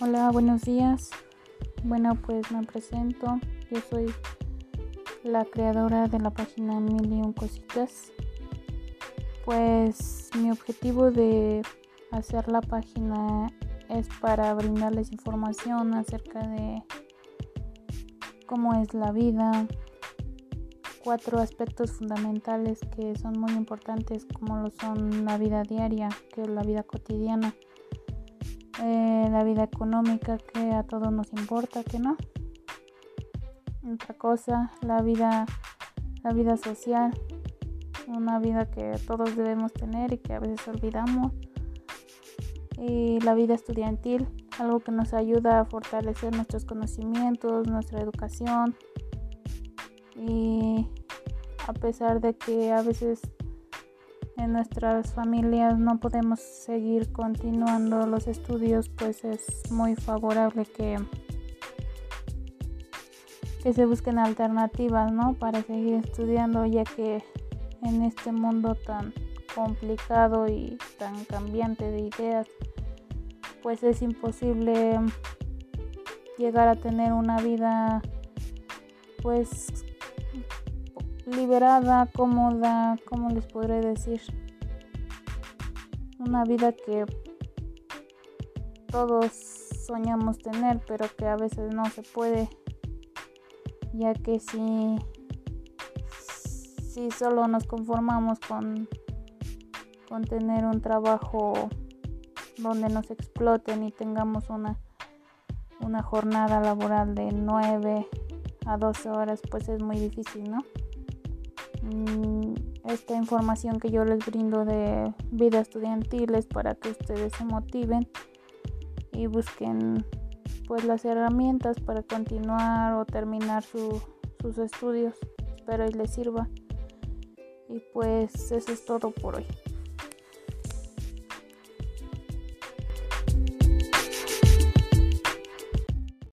Hola, buenos días. Bueno, pues me presento. Yo soy la creadora de la página Mil y un Cositas. Pues mi objetivo de hacer la página es para brindarles información acerca de cómo es la vida, cuatro aspectos fundamentales que son muy importantes como lo son la vida diaria, que es la vida cotidiana eh, la vida económica que a todos nos importa, que no. Otra cosa, la vida, la vida social, una vida que todos debemos tener y que a veces olvidamos. Y la vida estudiantil, algo que nos ayuda a fortalecer nuestros conocimientos, nuestra educación. Y a pesar de que a veces en nuestras familias no podemos seguir continuando los estudios, pues es muy favorable que, que se busquen alternativas, ¿no? Para seguir estudiando, ya que en este mundo tan complicado y tan cambiante de ideas, pues es imposible llegar a tener una vida pues liberada, cómoda, ¿cómo les podré decir? Una vida que todos soñamos tener, pero que a veces no se puede, ya que si, si solo nos conformamos con, con tener un trabajo donde nos exploten y tengamos una, una jornada laboral de 9 a 12 horas, pues es muy difícil, ¿no? Mm, esta información que yo les brindo de vida estudiantil es para que ustedes se motiven y busquen pues las herramientas para continuar o terminar sus estudios. Espero y les sirva. Y pues eso es todo por hoy.